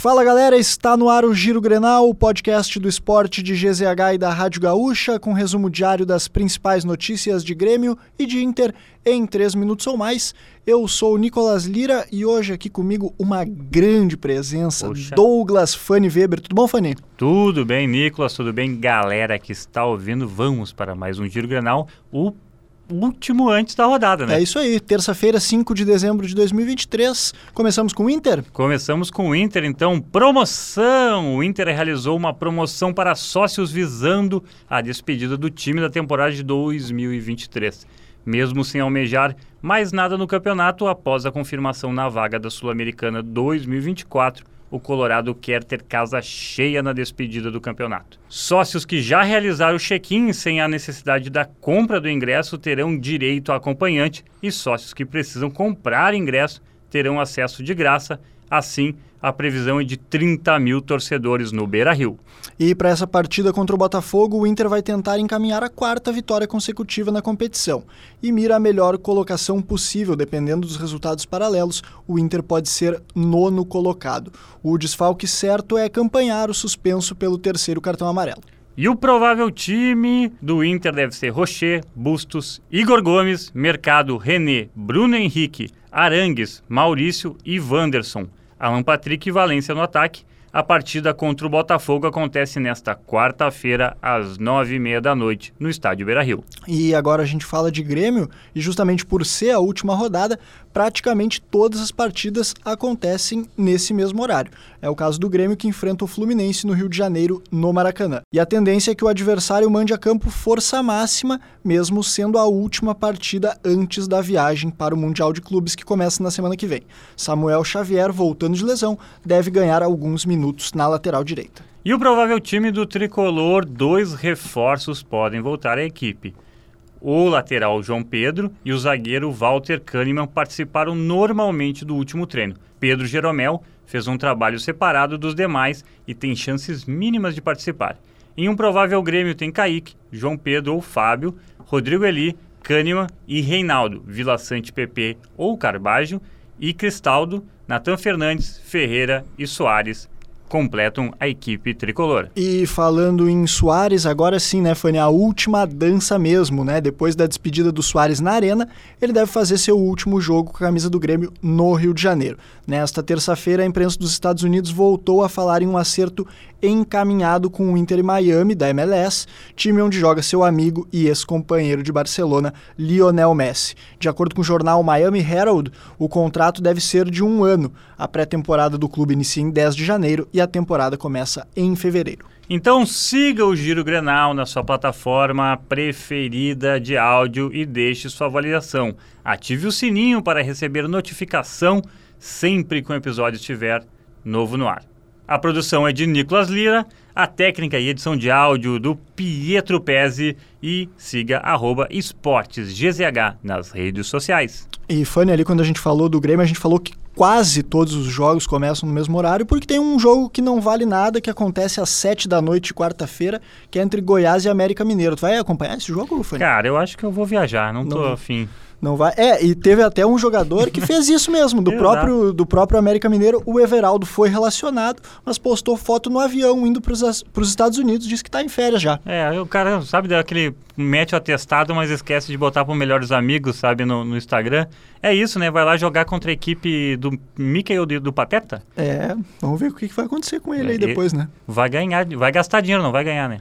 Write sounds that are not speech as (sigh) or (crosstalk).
Fala galera, está no ar o Giro Grenal, o podcast do esporte de GZH e da Rádio Gaúcha, com resumo diário das principais notícias de Grêmio e de Inter em 3 minutos ou mais. Eu sou o Nicolas Lira e hoje aqui comigo uma grande presença, Poxa. Douglas Fanny Weber. Tudo bom, Fanny? Tudo bem, Nicolas? Tudo bem, galera que está ouvindo? Vamos para mais um Giro Grenal, o último antes da rodada, né? É isso aí, terça-feira, 5 de dezembro de 2023. Começamos com o Inter? Começamos com o Inter, então, promoção! O Inter realizou uma promoção para sócios visando a despedida do time da temporada de 2023. Mesmo sem almejar mais nada no campeonato, após a confirmação na vaga da Sul-Americana 2024, o Colorado quer ter casa cheia na despedida do campeonato. Sócios que já realizaram o check-in sem a necessidade da compra do ingresso terão direito a acompanhante e sócios que precisam comprar ingresso terão acesso de graça. Assim, a previsão é de 30 mil torcedores no Beira-Rio. E para essa partida contra o Botafogo, o Inter vai tentar encaminhar a quarta vitória consecutiva na competição e mira a melhor colocação possível, dependendo dos resultados paralelos. O Inter pode ser nono colocado. O desfalque certo é acompanhar o suspenso pelo terceiro cartão amarelo. E o provável time do Inter deve ser Rocher, Bustos, Igor Gomes, Mercado, René, Bruno Henrique, Arangues, Maurício e Wanderson. Alan Patrick e Valência no ataque. A partida contra o Botafogo acontece nesta quarta-feira, às nove e meia da noite, no estádio Beira-Rio. E agora a gente fala de Grêmio, e justamente por ser a última rodada, praticamente todas as partidas acontecem nesse mesmo horário. É o caso do Grêmio que enfrenta o Fluminense no Rio de Janeiro, no Maracanã. E a tendência é que o adversário mande a campo força máxima, mesmo sendo a última partida antes da viagem para o Mundial de Clubes que começa na semana que vem. Samuel Xavier, voltando de lesão, deve ganhar alguns minutos na lateral direita. E o provável time do tricolor, dois reforços podem voltar à equipe. O lateral João Pedro e o zagueiro Walter Kahneman participaram normalmente do último treino. Pedro Jeromel fez um trabalho separado dos demais e tem chances mínimas de participar. Em um provável Grêmio tem Kaique, João Pedro ou Fábio, Rodrigo Eli, Kahneman e Reinaldo, Vila Sante PP ou Carbajo e Cristaldo, Natan Fernandes, Ferreira e Soares completam a equipe tricolor. E falando em Soares, agora sim, né, Fanny, a última dança mesmo, né? Depois da despedida do Soares na Arena, ele deve fazer seu último jogo com a camisa do Grêmio no Rio de Janeiro. Nesta terça-feira, a imprensa dos Estados Unidos voltou a falar em um acerto encaminhado com o Inter Miami, da MLS, time onde joga seu amigo e ex-companheiro de Barcelona, Lionel Messi. De acordo com o jornal Miami Herald, o contrato deve ser de um ano. A pré-temporada do clube inicia em 10 de janeiro e a temporada começa em fevereiro. Então siga o Giro Grenal na sua plataforma preferida de áudio e deixe sua avaliação. Ative o sininho para receber notificação sempre que um episódio estiver novo no ar. A produção é de Nicolas Lira, a técnica e edição de áudio do Pietro Pezzi e siga arroba esportesgzh nas redes sociais. E Fanny, ali quando a gente falou do Grêmio, a gente falou que quase todos os jogos começam no mesmo horário, porque tem um jogo que não vale nada, que acontece às 7 da noite quarta-feira, que é entre Goiás e América Mineiro. Tu vai acompanhar esse jogo, Fanny? Cara, eu acho que eu vou viajar, não, Não tô afim. Não vai. É, e teve até um jogador que fez isso mesmo, do (laughs) próprio, do próprio América Mineiro. O Everaldo foi relacionado, mas postou foto no avião indo para os Estados Unidos, disse que está em férias já. É, o cara, sabe, daquele mete o atestado, mas esquece de botar para melhores amigos, sabe, no, no Instagram. É isso, né? Vai lá jogar contra a equipe do Mickey ou do, do Pateta? É, vamos ver o que que vai acontecer com ele É, aí depois, né? Vai ganhar, vai gastar dinheiro, não vai ganhar, né?